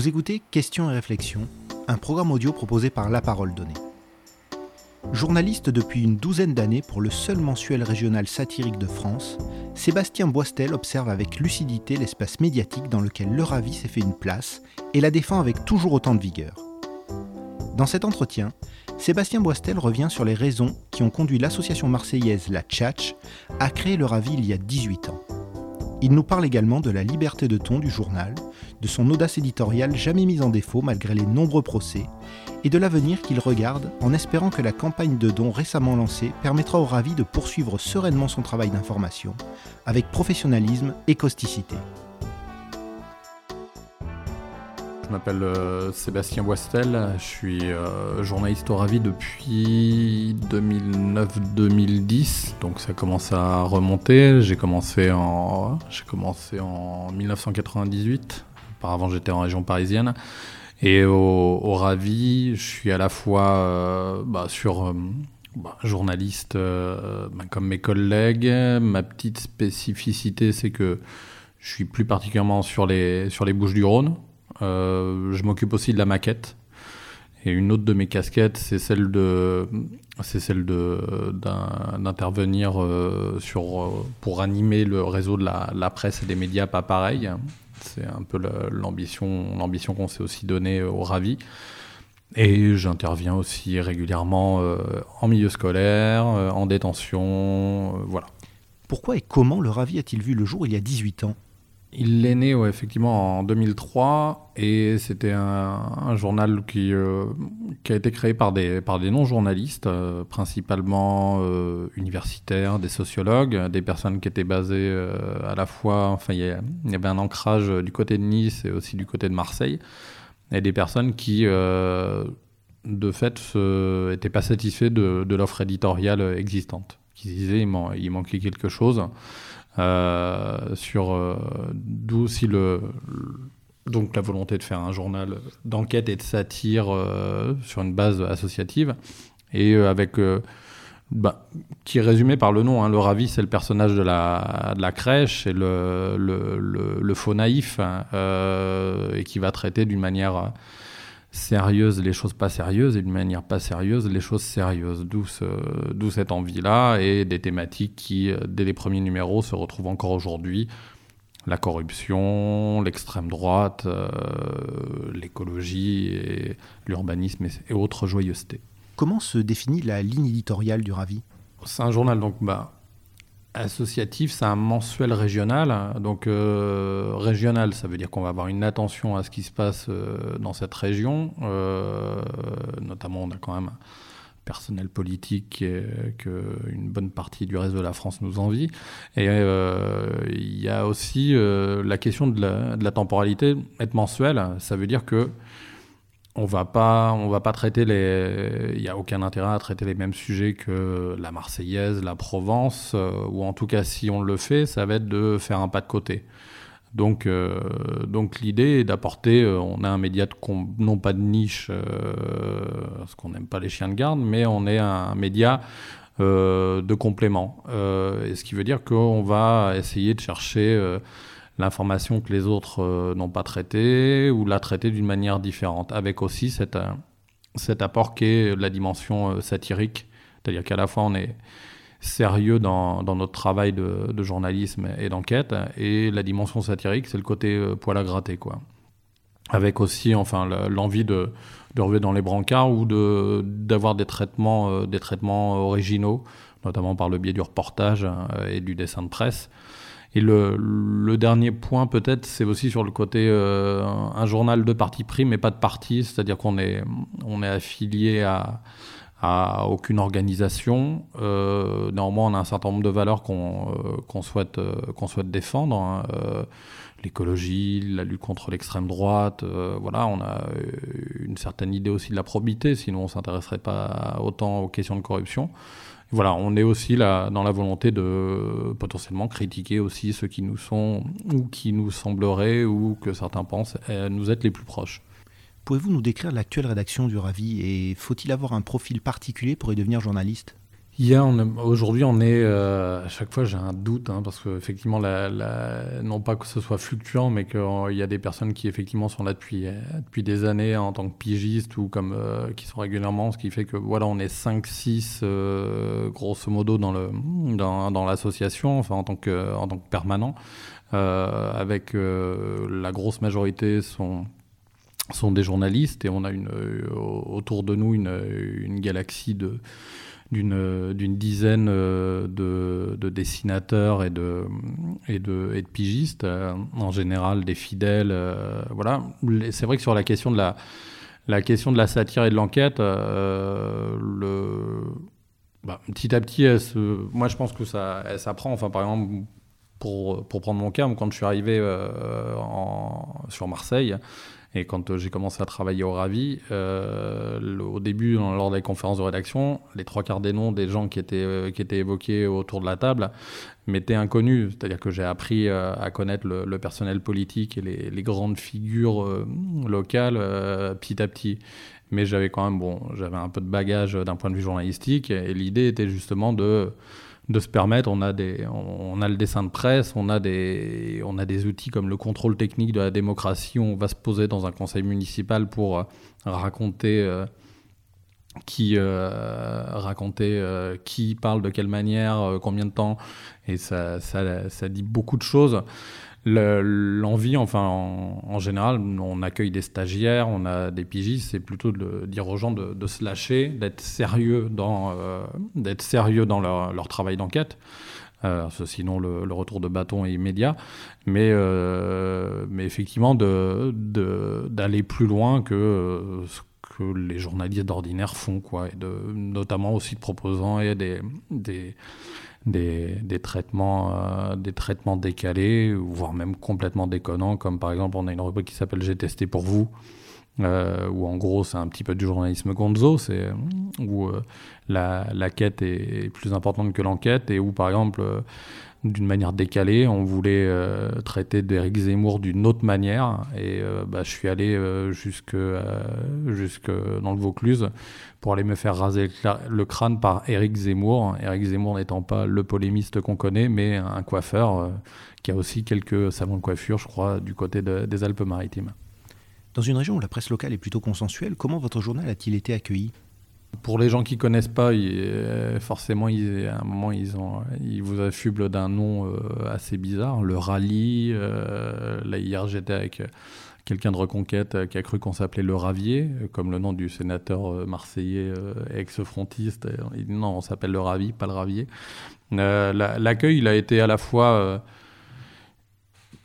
Vous écoutez Questions et réflexions, un programme audio proposé par La Parole Donnée. Journaliste depuis une douzaine d'années pour le seul mensuel régional satirique de France, Sébastien Boistel observe avec lucidité l'espace médiatique dans lequel leur avis s'est fait une place et la défend avec toujours autant de vigueur. Dans cet entretien, Sébastien Boistel revient sur les raisons qui ont conduit l'association marseillaise La Tchatch à créer leur avis il y a 18 ans. Il nous parle également de la liberté de ton du journal, de son audace éditoriale jamais mise en défaut malgré les nombreux procès, et de l'avenir qu'il regarde en espérant que la campagne de dons récemment lancée permettra au Ravi de poursuivre sereinement son travail d'information, avec professionnalisme et causticité. Je m'appelle euh, Sébastien Boistel, je suis euh, journaliste au Ravi depuis 2009-2010, donc ça commence à remonter. J'ai commencé en, j'ai commencé en 1998. Auparavant, j'étais en région parisienne. Et au, Ravi, je suis à la fois euh, bah, sur bah, journaliste bah, comme mes collègues. Ma petite spécificité, c'est que je suis plus particulièrement sur les, sur les Bouches du Rhône. Euh, je m'occupe aussi de la maquette. Et une autre de mes casquettes, c'est celle de, c'est celle de d'intervenir euh, sur pour animer le réseau de la, la, presse et des médias pas pareil. C'est un peu l'ambition, l'ambition qu'on s'est aussi donnée au Ravi. Et j'interviens aussi régulièrement euh, en milieu scolaire, en détention, voilà. Pourquoi et comment le Ravi a-t-il vu le jour il y a 18 ans? Il est né effectivement en 2003 et c'était un, journal qui, euh, qui a été créé par des, par des non-journalistes, euh, principalement euh, universitaires, des sociologues, des personnes qui étaient basées à la fois, enfin il y, avait un ancrage du côté de Nice et aussi du côté de Marseille, et des personnes qui de fait n'étaient pas satisfaits de, l'offre éditoriale existante, qui disaient il manquait quelque chose. Euh, sur euh, d'où aussi le, donc la volonté de faire un journal d'enquête et de satire euh, sur une base associative et avec bah, qui est résumé par le nom. Hein. Le Ravi, c'est le personnage de la, de la crèche le, le, le, faux naïf hein, et qui va traiter d'une manière sérieuses les choses pas sérieuses et d'une manière pas sérieuse les choses sérieuses. D'où cette envie-là et des thématiques qui, euh, dès les premiers numéros, se retrouvent encore aujourd'hui. La corruption, l'extrême droite, euh, l'écologie et l'urbanisme et, autres joyeusetés. Comment se définit la ligne éditoriale du Ravi? C'est un journal donc bah, Associatif, c'est un mensuel régional. Donc euh, régional, ça veut dire qu'on va avoir une attention à ce qui se passe euh, dans cette région. Euh, notamment, on a quand même un personnel politique qu'une bonne partie du reste de la France nous envie. Et il y a aussi la question de la, de la temporalité. Être mensuel, ça veut dire que on va pas, va pas traiter les. Il n'y a aucun intérêt à traiter les mêmes sujets que la Marseillaise, la Provence, euh, ou en tout cas, si on le fait, ça va être de faire un pas de côté. Donc, euh, donc l'idée est d'apporter. Euh, on a un média de non pas de niche, parce qu'on n'aime pas les chiens de garde, mais on est un média de complément. et ce qui veut dire qu'on va essayer de chercher l'information que les autres euh, n'ont pas traitée ou la traiter d'une manière différente, avec aussi cet, euh, cet apport qui est la dimension euh, satirique, c'est-à-dire qu'à la fois on est sérieux dans, dans notre travail de, de journalisme et d'enquête, et la dimension satirique, c'est le côté poil à gratter, quoi. Avec aussi, enfin, l'envie de, de dans les brancards ou d'avoir des traitements, des traitements originaux, notamment par le biais du reportage et du dessin de presse. Et le, dernier point peut-être, c'est aussi sur le côté euh, un journal de parti pris, mais pas de parti, c'est-à-dire qu'on est, on est affilié à, aucune organisation. Euh, néanmoins, on a un certain nombre de valeurs qu'on euh, souhaite, souhaite défendre. Hein. L'écologie, la lutte contre l'extrême droite, voilà, on a une certaine idée aussi de la probité, sinon on s'intéresserait pas autant aux questions de corruption voilà, on est aussi là dans la volonté de potentiellement critiquer aussi ceux qui nous sont ou qui nous sembleraient ou que certains pensent euh, nous être les plus proches. Pouvez-vous nous décrire l'actuelle rédaction du Ravi et faut-il avoir un profil particulier pour y devenir journaliste? Aujourd'hui, on est. à chaque fois, j'ai un doute, hein, parce qu'effectivement, la, non pas que ce soit fluctuant, mais qu'il y a des personnes qui, effectivement, sont là depuis, depuis des années en tant que pigistes ou comme, qui sont régulièrement, ce qui fait que, voilà, on est 5-6, grosso modo, dans l'association, dans, dans enfin, en tant que, en tant que permanent. Euh, avec euh, la grosse majorité sont sont des journalistes et on a une, euh, autour de nous une, une galaxie de, d'une, dizaine de, de, dessinateurs et de, et de, pigistes, en général des fidèles. voilà. C'est vrai que sur la question de la, la, question de la satire et de l'enquête, le, bah, petit à petit, moi je pense que ça, s'apprend. Enfin, par exemple, pour, pour, prendre mon cas, quand je suis arrivé euh, sur Marseille, et quand euh, j'ai commencé à travailler au Ravi, euh, au début, lors des conférences de rédaction, les trois quarts des noms des gens qui étaient, qui étaient évoqués autour de la table m'étaient inconnus. C'est-à-dire que j'ai appris à connaître le, personnel politique et les, les grandes figures locales petit à petit. Mais j'avais quand même, bon, j'avais un peu de bagage d'un point de vue journalistique, et l'idée était justement de de se permettre. On a, des, on, a le dessin de presse, on a, des, on a des outils comme le contrôle technique de la démocratie. On va se poser dans un conseil municipal pour euh, raconter euh, qui euh, qui parle de quelle manière, combien de temps, et ça, ça, dit beaucoup de choses l'envie, enfin, en, général, on accueille des stagiaires, on a des pigistes, c'est plutôt de dire aux gens de, se lâcher, d'être sérieux dans, euh, sérieux dans leur, travail d'enquête. Euh, sinon, le, retour de bâton est immédiat. Mais, euh, mais effectivement, d'aller de, plus loin que ce que les journalistes d'ordinaire font, quoi, et de, notamment aussi de proposant et des des, des traitements, euh, des traitements décalés, voire même complètement déconnants, comme par exemple on a une rubrique qui s'appelle J'ai testé pour vous, euh, où en gros c'est un petit peu du journalisme gonzo, c'est où euh, la, la, quête est plus importante que l'enquête, et où par exemple d'une manière décalée. On voulait euh, traiter d'Éric Zemmour d'une autre manière. Et euh, bah, je suis allé euh, jusque, jusque dans le Vaucluse pour aller me faire raser le crâne par Éric Zemmour. Éric Zemmour n'étant pas le polémiste qu'on connaît, mais un coiffeur qui a aussi quelques savons de coiffure, je crois, du côté des Alpes-Maritimes. Dans une région où la presse locale est plutôt consensuelle, comment votre journal a-t-il été accueilli? Pour les gens qui connaissent pas, euh, forcément, à un moment, ils, ils vous affublent d'un nom euh, assez bizarre, le rallye. Euh, là, hier, j'étais avec quelqu'un de Reconquête qui a cru qu'on s'appelait le Ravier, comme le nom du sénateur marseillais ex-frontiste. Non, on s'appelle le Ravi, pas le Ravier. L'accueil, il a été à la fois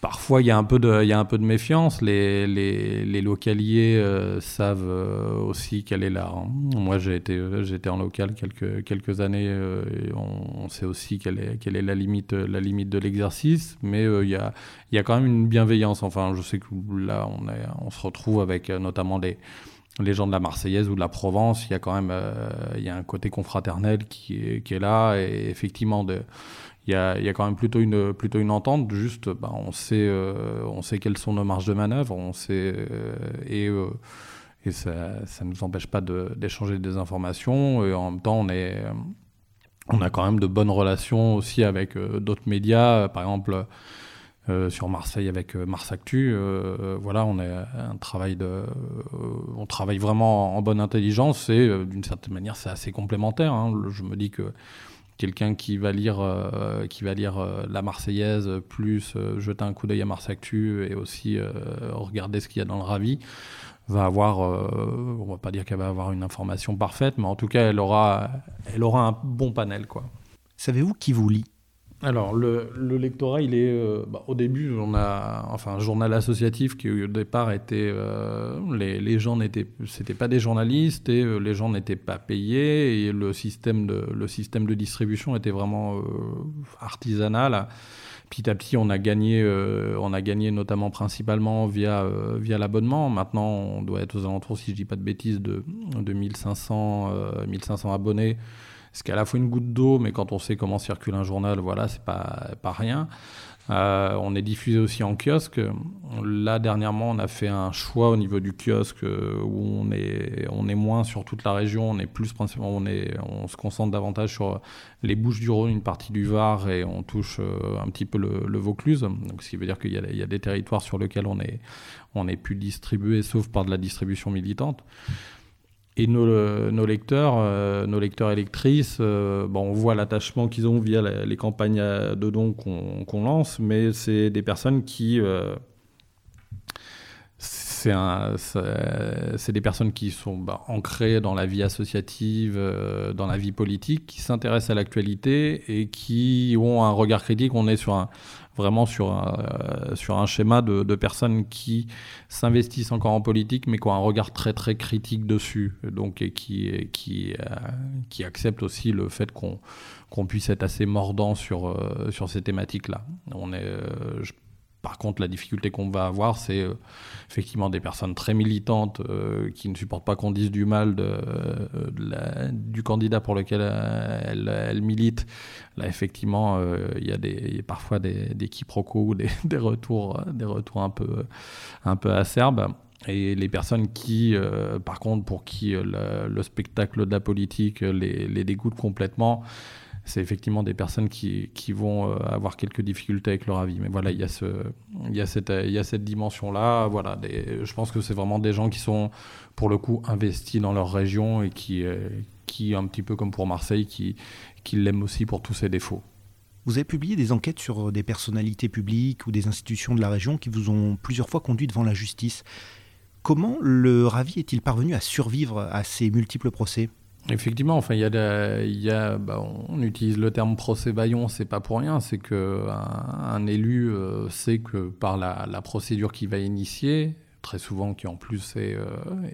Parfois, il y, a un peu de, il y a un peu de méfiance. Les, les, les localiers euh, savent euh, aussi quelle est la. Moi, j'ai été, j'étais en local quelques, quelques années. Euh, on, sait aussi quelle est, quelle est la, limite, la limite de l'exercice. Mais il, y a, il y a quand même une bienveillance. Enfin, je sais que là, on, est, on se retrouve avec notamment les, les gens de la Marseillaise ou de la Provence. Il y a quand même il y a un côté confraternel qui est, qui est là. Et effectivement, de il y a, quand même plutôt une, plutôt une entente. Juste, bah, on, sait, euh, on sait quelles sont nos marges de manœuvre, on sait, euh, et, euh, et ça ne nous empêche pas d'échanger des informations. Et en même temps, on, est, on a quand même de bonnes relations aussi avec d'autres médias. Par exemple, sur Marseille avec Mars Actu, voilà, on, est un travail de, on travaille vraiment en, bonne intelligence et d'une certaine manière, c'est assez complémentaire. Hein. Je me dis que quelqu'un qui va lire, euh, qui va lire euh, la Marseillaise, plus euh, jeter un coup d'œil à Mars Actu et aussi regarder ce qu'il y a dans le Ravi, va avoir, on va pas dire qu'elle va avoir une information parfaite, mais en tout cas, elle aura, elle aura un bon panel. quoi. Savez-vous qui vous lit? Alors, le, lectorat, il est. Euh, bah, au début, on a. Enfin, un journal associatif qui, au départ, était. Euh, les, gens n'étaient. C'était pas des journalistes et euh, les gens n'étaient pas payés et le système de, le système de distribution était vraiment artisanal. Petit à petit, on a gagné, on a gagné notamment principalement via, via l'abonnement. Maintenant, on doit être aux alentours, si je dis pas de bêtises, de, de 1500, 1500 abonnés ce qui est à la fois une goutte d'eau, mais quand on sait comment circule un journal, voilà, c'est pas, pas rien. Euh, on est diffusé aussi en kiosque. Là, dernièrement, on a fait un choix au niveau du kiosque euh, où on est, on est moins sur toute la région, on est plus principalement, on, est, on se concentre davantage sur les Bouches du Rhône, une partie du Var, et on touche euh, un petit peu le, Vaucluse. Donc, ce qui veut dire qu'il y, y, a des territoires sur lesquels on est, on est plus distribué, sauf par de la distribution militante. Et nos, nos lecteurs, euh, nos lecteurs électrices, euh, bon, on voit l'attachement qu'ils ont via les campagnes de dons qu'on lance, mais c'est des personnes qui euh, c'est des personnes qui sont bah, ancrées dans la vie associative, dans la vie politique, qui s'intéressent à l'actualité et qui ont un regard critique. On est sur un, vraiment sur un, euh, sur un schéma de, de personnes qui s'investissent encore en politique, mais qui ont un regard très très critique dessus, donc et qui, qui, euh, qui acceptent aussi le fait qu'on puisse être assez mordant sur, euh, sur ces thématiques-là. On est, par contre, la difficulté qu'on va avoir, c'est euh, effectivement des personnes très militantes euh, qui ne supportent pas qu'on dise du mal euh, du candidat pour lequel elles, elle militent. Là, effectivement, il y a parfois des, quiproquos ou des, retours, des retours un peu, acerbes. Et les personnes qui, par contre, pour qui le, spectacle de la politique les dégoûte complètement, c'est effectivement des personnes qui, qui vont euh, avoir quelques difficultés avec leur avis. Mais voilà, il y a, ce, il y a cette, cette dimension-là. Voilà, je pense que c'est vraiment des gens qui sont, pour le coup, investis dans leur région et qui, euh, qui un petit peu comme pour Marseille, qui, qui l'aiment aussi pour tous ses défauts. Vous avez publié des enquêtes sur des personnalités publiques ou des institutions de la région qui vous ont plusieurs fois conduit devant la justice. Comment le Ravi est-il parvenu à survivre à ces multiples procès? Effectivement, enfin, il y a, y a bah, on utilise le terme procès Bayon, c'est pas pour rien, c'est que un, élu euh, sait que par la, procédure qu'il va initier, très souvent qui en plus est, euh,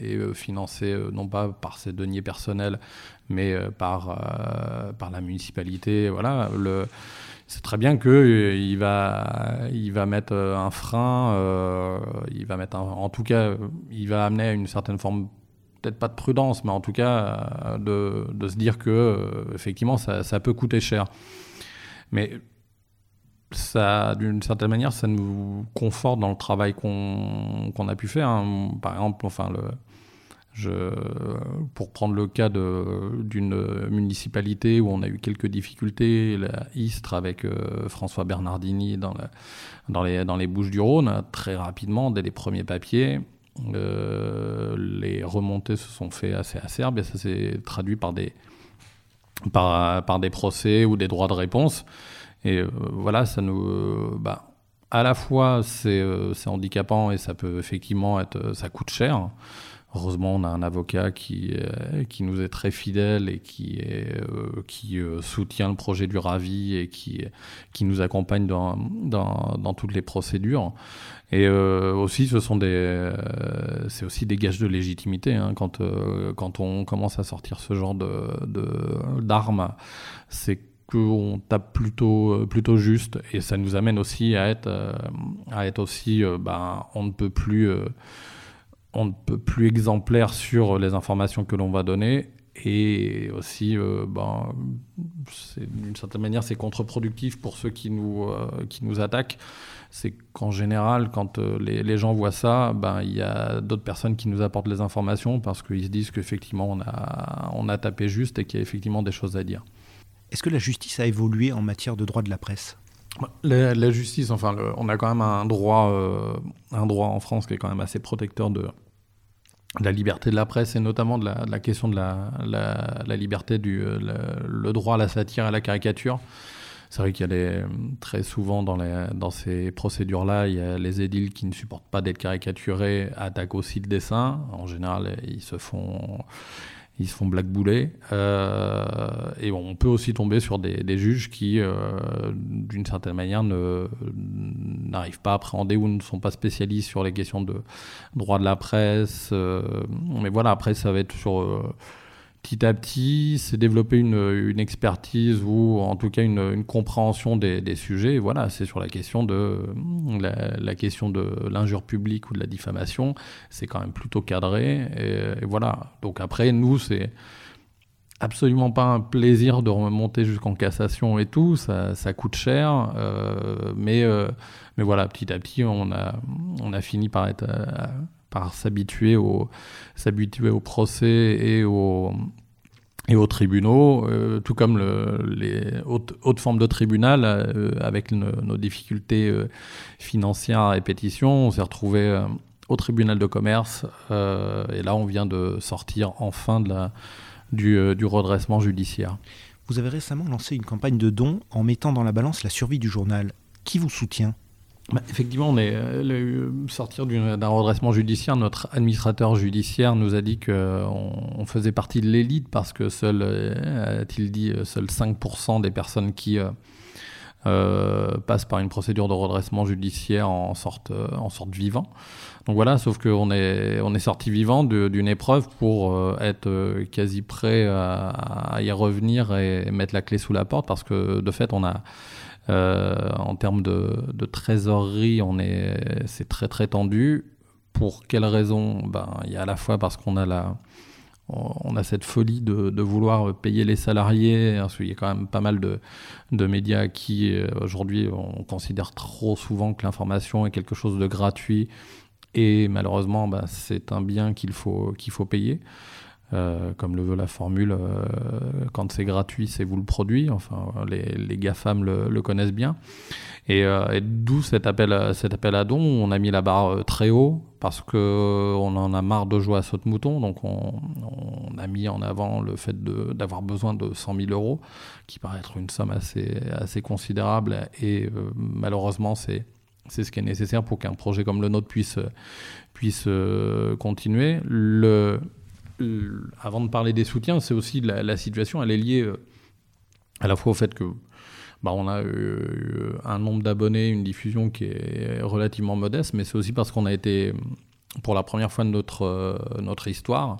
euh, financée non pas par ses deniers personnels, mais par, par la municipalité, voilà, le, c'est très bien que il va, il va mettre un frein, il va mettre en tout cas, il va amener une certaine forme peut-être pas de prudence, mais en tout cas euh, de, se dire que euh, effectivement ça, peut coûter cher. Mais ça, d'une certaine manière, ça nous conforte dans le travail qu'on a pu faire. Hein. Par exemple, enfin pour prendre le cas d'une municipalité où on a eu quelques difficultés, la avec euh, François Bernardini dans, les, dans les Bouches du Rhône, très rapidement, dès les premiers papiers, euh, les remontées se sont fait assez acerbes et ça s'est traduit par des, par, des procès ou des droits de réponse. Et euh, voilà, ça nous. Euh, bah, à la fois, c'est handicapant et ça peut effectivement être. Ça coûte cher. Heureusement, on a un avocat qui, qui nous est très fidèle et qui, est, qui soutient le projet du Ravi et qui, qui nous accompagne dans, dans, dans toutes les procédures. Et euh, aussi, ce sont des, euh, c'est aussi des gages de légitimité hein, quand euh, quand on commence à sortir ce genre de d'armes, c'est qu'on tape plutôt plutôt juste et ça nous amène aussi à être à être aussi, ben, on ne peut plus on ne peut plus exemplaire sur les informations que l'on va donner. Et aussi, ben, d'une certaine manière, c'est contre-productif pour ceux qui nous, qui nous attaquent. C'est qu'en général, quand euh, les, gens voient ça, ben, il y a d'autres personnes qui nous apportent les informations parce qu'ils se disent qu'effectivement, on a, on a tapé juste et qu'il y a effectivement des choses à dire. Est-ce que la justice a évolué en matière de droit de la presse? La, justice, enfin, on a quand même un droit, euh, un droit en France qui est quand même assez protecteur de, la liberté de la presse et notamment de la, question de la, liberté du le, droit à la satire et à la caricature. C'est vrai qu'il y a très souvent dans, les, dans ces procédures-là, il y a les édiles qui ne supportent pas d'être caricaturés, attaquent aussi le dessin. En général, ils se font ils se font blackbouler. Euh, et on peut aussi tomber sur des, juges qui, euh, d'une certaine manière, n'arrivent pas à appréhender ou ne sont pas spécialistes sur les questions de droit de la presse. Euh, mais voilà, après, ça va être sur petit à petit, c'est développer une, expertise ou en tout cas une, compréhension des, sujets. voilà, c'est sur la question de la, question de l'injure publique ou de la diffamation, c'est quand même plutôt cadré. Et, voilà. Donc après, nous, c'est absolument pas un plaisir de remonter jusqu'en cassation et tout, ça, coûte cher, mais, mais voilà, petit à petit, on a, on a fini par être par s'habituer au, s'habituer au procès et au, et aux tribunaux, euh, tout comme le, les hautes, formes de tribunal, euh, avec nos difficultés euh, financières à répétition, on s'est retrouvé au tribunal de commerce, et là on vient de sortir enfin de la, du, du redressement judiciaire. Vous avez récemment lancé une campagne de dons en mettant dans la balance la survie du journal. Qui vous soutient? Bah, effectivement, on est euh, sortir d'un redressement judiciaire. Notre administrateur judiciaire nous a dit qu'on on faisait partie de l'élite parce que seul, euh, a-t-il dit, euh, seuls 5% des personnes qui passent par une procédure de redressement judiciaire en sortent, en sortent vivants. Donc voilà, sauf qu'on est, on est sorti vivant d'une épreuve pour être quasi prêt à, y revenir et mettre la clé sous la porte parce que de fait, on a euh, en termes de, trésorerie, on est, c'est très très tendu. Pour quelles raisons ben, Il y a à la fois parce qu'on a la, on a cette folie de, vouloir payer les salariés. Parce qu'il y a quand même pas mal de, de médias qui, euh, aujourd'hui, on considère trop souvent que l'information est quelque chose de gratuit. Et malheureusement, ben, c'est un bien qu'il faut, qu'il faut payer. Euh, comme le veut la formule, euh, quand c'est gratuit, c'est vous le produit. Enfin, les, les GAFAM le, le connaissent bien. Et, euh, d'où cet appel, cet appel à dons. On a mis la barre très haut parce qu'on en a marre de jouer à saute-mouton. Donc, on, on, a mis en avant le fait d'avoir besoin de 100 000 euros, qui paraît être une somme assez, assez considérable. Et malheureusement, c'est c'est ce qui est nécessaire pour qu'un projet comme le nôtre puisse, puisse continuer. Le, avant de parler des soutiens, c'est aussi la, situation, elle est liée euh, à la fois au fait que bah, on a eu un nombre d'abonnés, une diffusion qui est relativement modeste, mais c'est aussi parce qu'on a été, pour la première fois de notre, euh, notre histoire,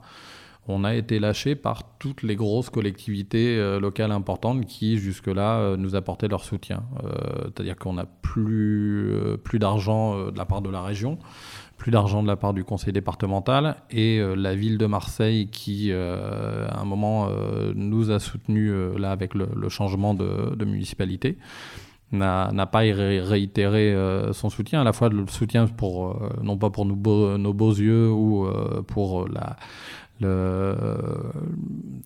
on a été lâché par toutes les grosses collectivités euh, locales importantes qui jusque-là nous apportaient leur soutien. C'est-à-dire qu'on n'a plus, plus d'argent de la part de la région plus d'argent de la part du conseil départemental et euh, la ville de Marseille qui, euh, à un moment, euh, nous a soutenus là avec le, changement de, municipalité n'a pas réitéré son soutien, à la fois le soutien pour, non pas pour nos beaux yeux ou pour la, le,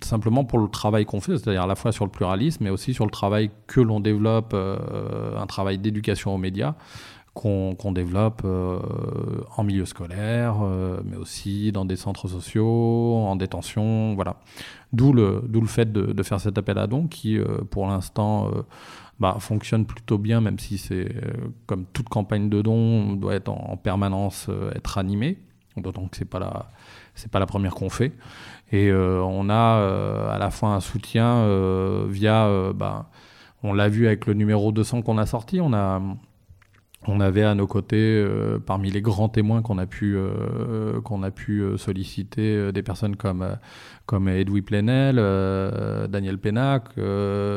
simplement pour le travail qu'on fait, c'est-à-dire à la fois sur le pluralisme, mais aussi sur le travail que l'on développe, un travail d'éducation aux médias, qu'on développe euh, en milieu scolaire, euh, mais aussi dans des centres sociaux, en détention, voilà. D'où le, le fait de, faire cet appel à dons qui, euh, pour l'instant, bah, fonctionne plutôt bien, même si c'est, comme toute campagne de dons, doit être en, permanence être animée. D'autant que c'est pas la, pas la première qu'on fait. Et on a à la fois un soutien via, bah, on l'a vu avec le numéro 200 qu'on a sorti, on a on avait à nos côtés, euh, parmi les grands témoins qu'on a pu, euh, qu'on a pu euh, solliciter, des personnes comme, comme Edoui Plenel, Daniel Pénac,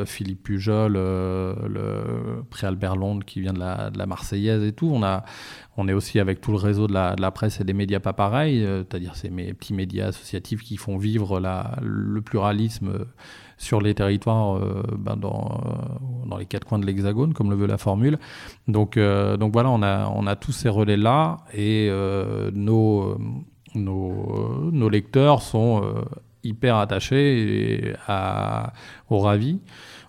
Philippe Pujol, le Pré-Albert Londres qui vient de la, Marseillaise et tout. On, a, on est aussi avec tout le réseau de la, presse et des médias pas pareils, c'est-à-dire ces petits médias associatifs qui font vivre le pluralisme sur les territoires euh, ben dans, euh, dans les quatre coins de l'Hexagone, comme le veut la formule. Donc, euh, donc voilà, on a, on a tous ces relais-là et nos, nos, nos, lecteurs sont hyper attachés à, au ravi.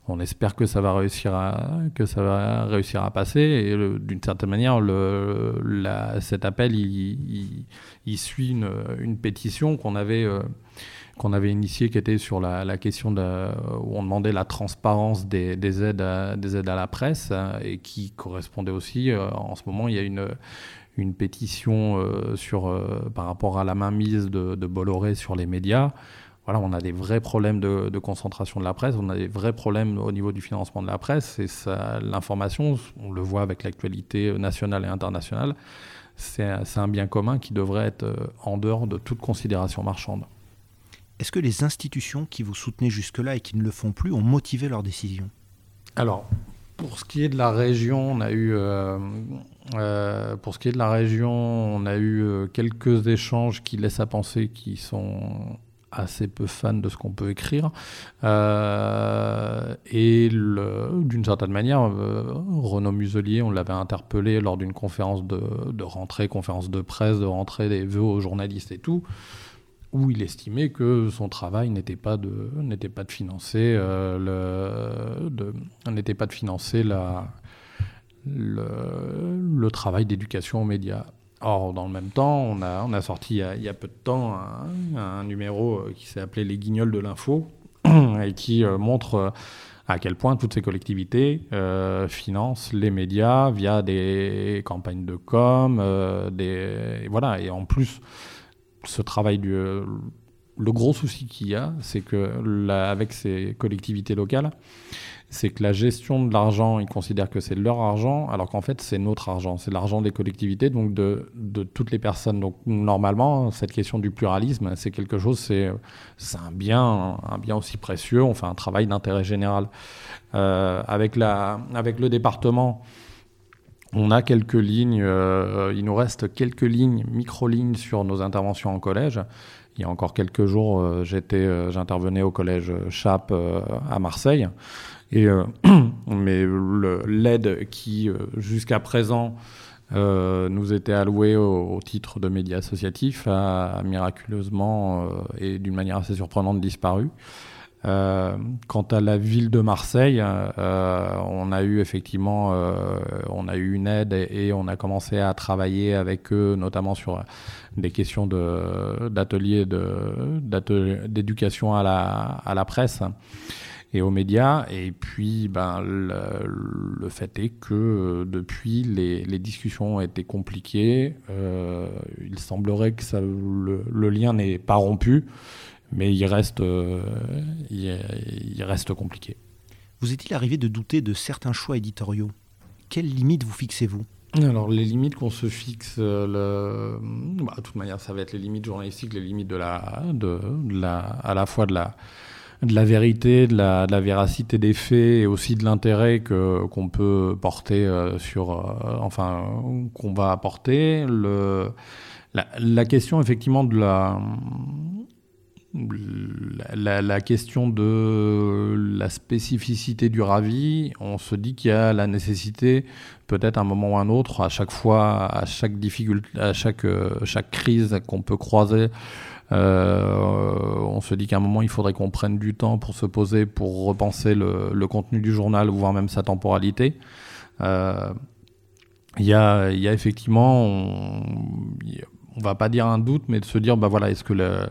On espère que ça va réussir à, que ça va réussir à passer. Et d'une certaine manière, le, la, cet appel, il, il, suit une, une pétition qu'on avait qu'on avait initié, qui était sur la, question où on demandait la transparence des, aides, à, la presse, et qui correspondait aussi, euh, en ce moment, il y a une, une pétition euh, sur, euh, par rapport à la mainmise de, de Bolloré sur les médias. Voilà, on a des vrais problèmes de, de, concentration de la presse, on a des vrais problèmes au niveau du financement de la presse, et l'information, on le voit avec l'actualité nationale et internationale, c'est un bien commun qui devrait être en dehors de toute considération marchande. Est-ce que les institutions qui vous soutenaient jusque-là et qui ne le font plus ont motivé leurs décisions? Alors, pour ce qui est de la région, on a eu, quelques échanges qui laissent à penser qu'ils sont assez peu fan de ce qu'on peut écrire. Euh, et d'une certaine manière, euh, Renaud Muselier, on l'avait interpellé lors d'une conférence de, rentrée, conférence de presse, de rentrée des vœux aux journalistes et tout, où il estimait que son travail n'était pas de n'était pas de financer euh, le n'était pas de financer la le, travail d'éducation aux médias. Or, dans le même temps, on a, on a sorti il y a, peu de temps un, numéro euh, qui s'est appelé Les Guignols de l'info et qui euh, montre à quel point toutes ces collectivités financent les médias via des campagnes de com, des, voilà, et en plus, ce travail du, le gros souci qu'il y a, c'est que avec ces collectivités locales, c'est que la gestion de l'argent, ils considèrent que c'est leur argent, alors qu'en fait, c'est notre argent. C'est l'argent des collectivités, donc de, de, toutes les personnes. Donc, normalement, cette question du pluralisme, c'est quelque chose, c'est un bien, un bien aussi précieux. On fait un travail d'intérêt général. Euh, avec, la, avec le département, on a quelques lignes, euh, il nous reste quelques lignes, micro-lignes sur nos interventions en collège. Il y a encore quelques jours, euh, j'étais, j'intervenais au collège Chap à Marseille. Et, euh, mais l'aide qui, euh, jusqu'à présent, euh, nous était allouée au, titre de médias associatifs a, miraculeusement et d'une manière assez surprenante disparu. Quant à la ville de Marseille, on a eu effectivement, on a eu une aide et, on a commencé à travailler avec eux, notamment sur des questions d'ateliers d'éducation à la, à la presse et aux médias. Et puis, ben, le, fait est que euh, depuis, les, les, discussions ont été compliquées. Euh, il semblerait que ça, le, lien n'est pas rompu, mais il reste, euh, il, reste compliqué. Vous est-il arrivé de douter de certains choix éditoriaux? Quelles limites vous fixez-vous? Alors les limites qu'on se fixe, le... bah, de toute manière ça va être les limites journalistiques, les limites de la, de la, à la fois de la, de la vérité, de la, de la, véracité des faits et aussi de l'intérêt que qu'on peut porter euh, sur, euh, enfin, qu'on va apporter. Le, la, la, question effectivement de la, la, question de la spécificité du ravi, on se dit qu'il y a la nécessité, peut-être un moment ou un autre, à chaque fois, à chaque difficulté, à chaque, chaque crise qu'on peut croiser, euh, on se dit qu'à un moment, il faudrait qu'on prenne du temps pour se poser, pour repenser le, contenu du journal, voire même sa temporalité. Euh, il y, a, y, a, effectivement, on, on va pas dire un doute, mais de se dire, bah voilà, est-ce que le,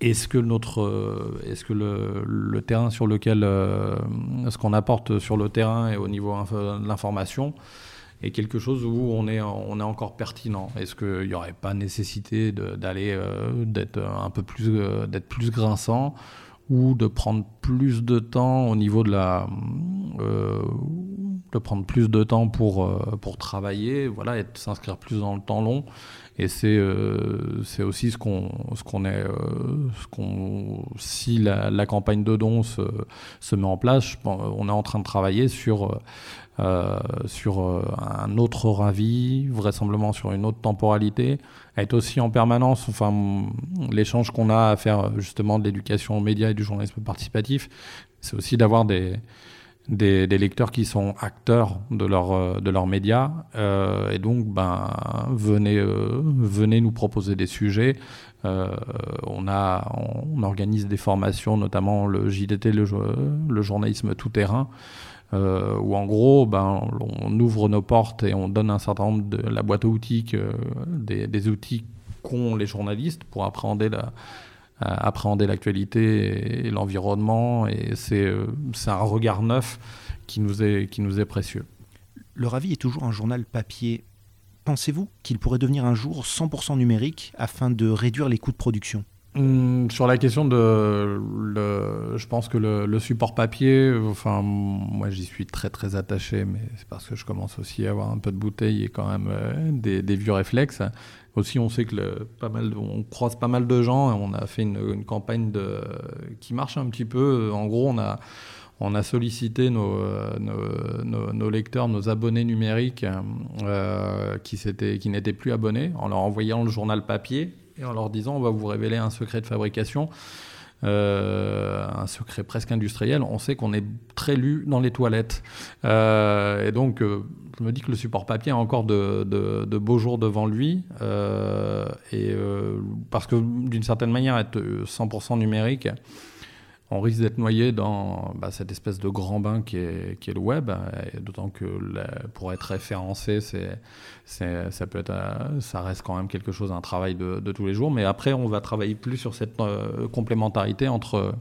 est-ce que notre, est-ce que le, terrain sur lequel, euh, ce qu'on apporte sur le terrain et au niveau de l'information, et quelque chose où on est, on est encore pertinent? Est-ce qu'il n'y aurait pas nécessité d'aller, euh, d'être un peu plus, euh, d'être plus grinçant ou de prendre plus de temps au niveau de la, euh, de prendre plus de temps pour, pour travailler, voilà, et s'inscrire plus dans le temps long? Et c'est c'est aussi ce qu'on qu'on est ce qu'on si la, campagne de dons se, se met en place, on est en train de travailler sur euh, sur euh, un autre ravi, vraisemblablement sur une autre temporalité, être aussi en permanence, enfin, l'échange qu'on a à faire justement de l'éducation aux médias et du journalisme participatif, c'est aussi d'avoir des, des, lecteurs qui sont acteurs de leurs euh, de leurs médias et donc ben venez venez nous proposer des sujets. On a on, organise des formations notamment le JDT le, journalisme tout terrain euh, où en gros, ben, on ouvre nos portes et on donne un certain nombre de la boîte à outils, des, outils qu'ont les journalistes pour appréhender la, euh, appréhender l'actualité et, l'environnement. Et euh, c'est un regard neuf qui nous est, qui nous est précieux. Le Ravi est toujours un journal papier. Pensez-vous qu'il pourrait devenir un jour 100% numérique afin de réduire les coûts de production? Hum, sur la question de, je pense que le, support papier, enfin, moi j'y suis très très attaché, mais c'est parce que je commence aussi à avoir un peu de bouteille et quand même euh, des, vieux réflexes. Aussi, on sait que le, pas mal, on croise pas mal de gens. Et on a fait une, campagne de, qui marche un petit peu. En gros, on a on a sollicité nos, nos, nos, lecteurs, nos abonnés numériques euh, qui, qui n'étaient plus abonnés en leur envoyant le journal papier et en leur disant on va vous révéler un secret de fabrication. un secret presque industriel, on sait qu'on est très lu dans les toilettes. et donc, je me dis que le support papier a encore de, de, beaux jours devant lui. et, parce que d'une certaine manière, être 100% numérique, on risque d'être noyé dans bah, cette espèce de grand bain qui est, qui est le web. D'autant que pour être référencé, c'est, être, euh, ça reste quand même quelque chose, un travail de, tous les jours. Mais après, on va travailler plus sur cette euh, complémentarité entre,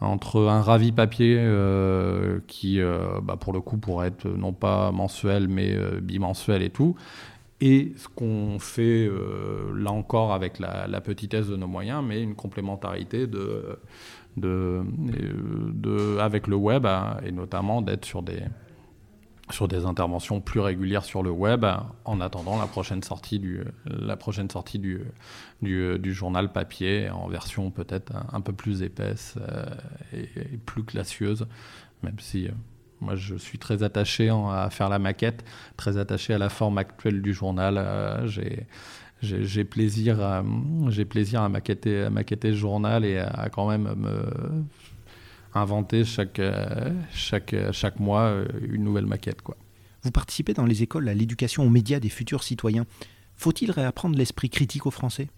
entre un ravi papier euh, qui, bah, pour le coup, pourrait être non pas mensuel, mais bimensuel et tout. Et ce qu'on fait là encore avec la, petitesse de nos moyens, mais une complémentarité de de, de, avec le web et notamment d'être sur des, sur des interventions plus régulières sur le web en attendant la prochaine sortie du, la prochaine sortie du, du, journal papier en version peut-être un, peu plus épaisse euh, et, plus classieuse, même si euh, moi je suis très attaché à faire la maquette, très attaché à la forme actuelle du journal. Euh, j'ai plaisir, à, plaisir à maqueter, à maqueter ce journal et à, quand même me inventer chaque, chaque, chaque mois euh, une nouvelle maquette. Quoi. Vous participez dans les écoles à l'éducation aux médias des futurs citoyens. Faut-il réapprendre l'esprit critique aux Français?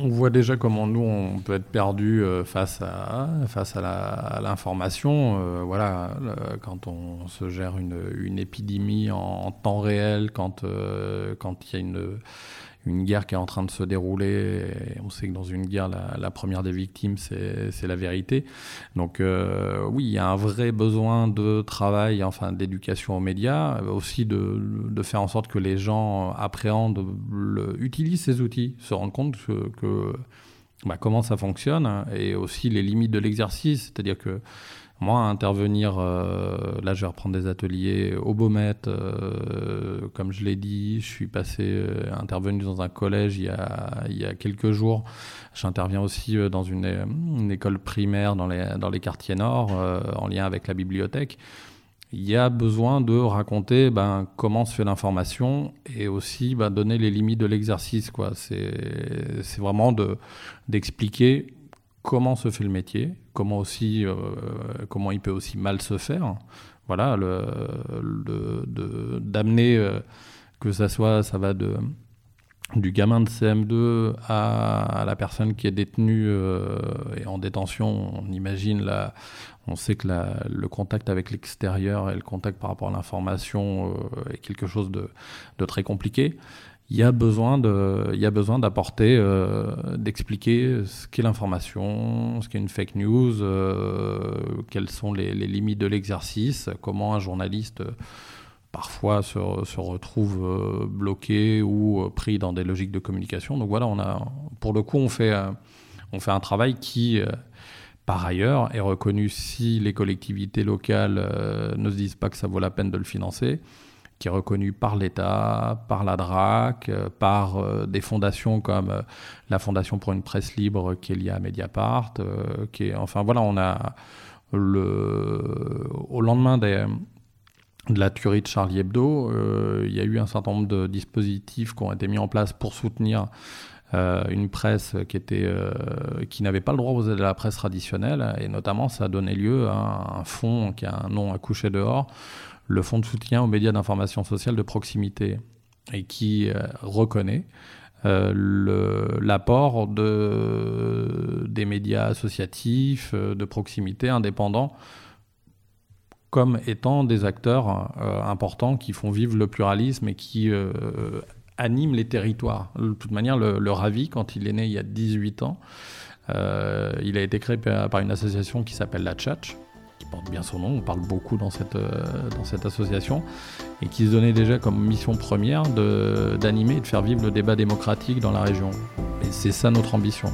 On voit déjà comment nous, on peut être perdu euh, face à, face à l'information. Euh, voilà, quand on se gère une, une épidémie en, temps réel, quand, quand il y a une une guerre qui est en train de se dérouler. On sait que dans une guerre, la, première des victimes, c'est la vérité. Donc euh, oui, il y a un vrai besoin de travail, enfin d'éducation aux médias, aussi de, faire en sorte que les gens appréhendent, utilisent ces outils, se rendent compte que, bah, comment ça fonctionne et aussi les limites de l'exercice. C'est-à-dire que moi, intervenir, euh, là je vais reprendre des ateliers au Beaumet, euh, comme je l'ai dit, je suis passé, euh, intervenu dans un collège il y a, il y a quelques jours. J'interviens aussi dans une, une, école primaire dans les, dans les quartiers nord, en lien avec la bibliothèque. Il y a besoin de raconter ben, comment se fait l'information et aussi ben, donner les limites de l'exercice. C'est vraiment d'expliquer comment se fait le métier, comment aussi, euh, comment il peut aussi mal se faire. Voilà, d'amener euh, que ça soit, ça va du gamin de CM2 à, la personne qui est détenue euh, et en détention, on imagine là, on sait que le contact avec l'extérieur et le contact par rapport à l'information est quelque chose de très compliqué il y a besoin de, il y a besoin d'apporter, euh, d'expliquer ce qu'est l'information, ce qu'est une fake news, euh, quelles sont les, limites de l'exercice, comment un journaliste euh, parfois se, se retrouve bloqué ou pris dans des logiques de communication. Donc voilà, on a, pour le coup, on fait, on fait un travail qui par ailleurs, est reconnu si les collectivités locales ne se disent pas que ça vaut la peine de le financer qui est reconnu par l'État, par la DRAC, euh, par euh, des fondations comme euh, la Fondation pour une presse libre qui est liée à Mediapart. qui est, enfin voilà, on a le, au lendemain de la tuerie de Charlie Hebdo, il y a eu un certain nombre de dispositifs qui ont été mis en place pour soutenir une presse qui, était, qui n'avait pas le droit aux aides de la presse traditionnelle, et notamment ça a donné lieu à un fonds qui a un nom à coucher dehors, le Fonds de soutien aux médias d'information sociale de proximité et qui euh, reconnaît euh, l'apport de, des médias associatifs, euh, de proximité, indépendants, comme étant des acteurs importants qui font vivre le pluralisme et qui animent les territoires. De toute manière, le, RAVI, quand il est né il y a 18 ans, il a été créé par une association qui s'appelle la Tchatch, porte bien son nom, on parle beaucoup dans cette, euh, dans cette association, et qui se donnait déjà comme mission première d'animer et de faire vivre le débat démocratique dans la région. Et c'est ça notre ambition.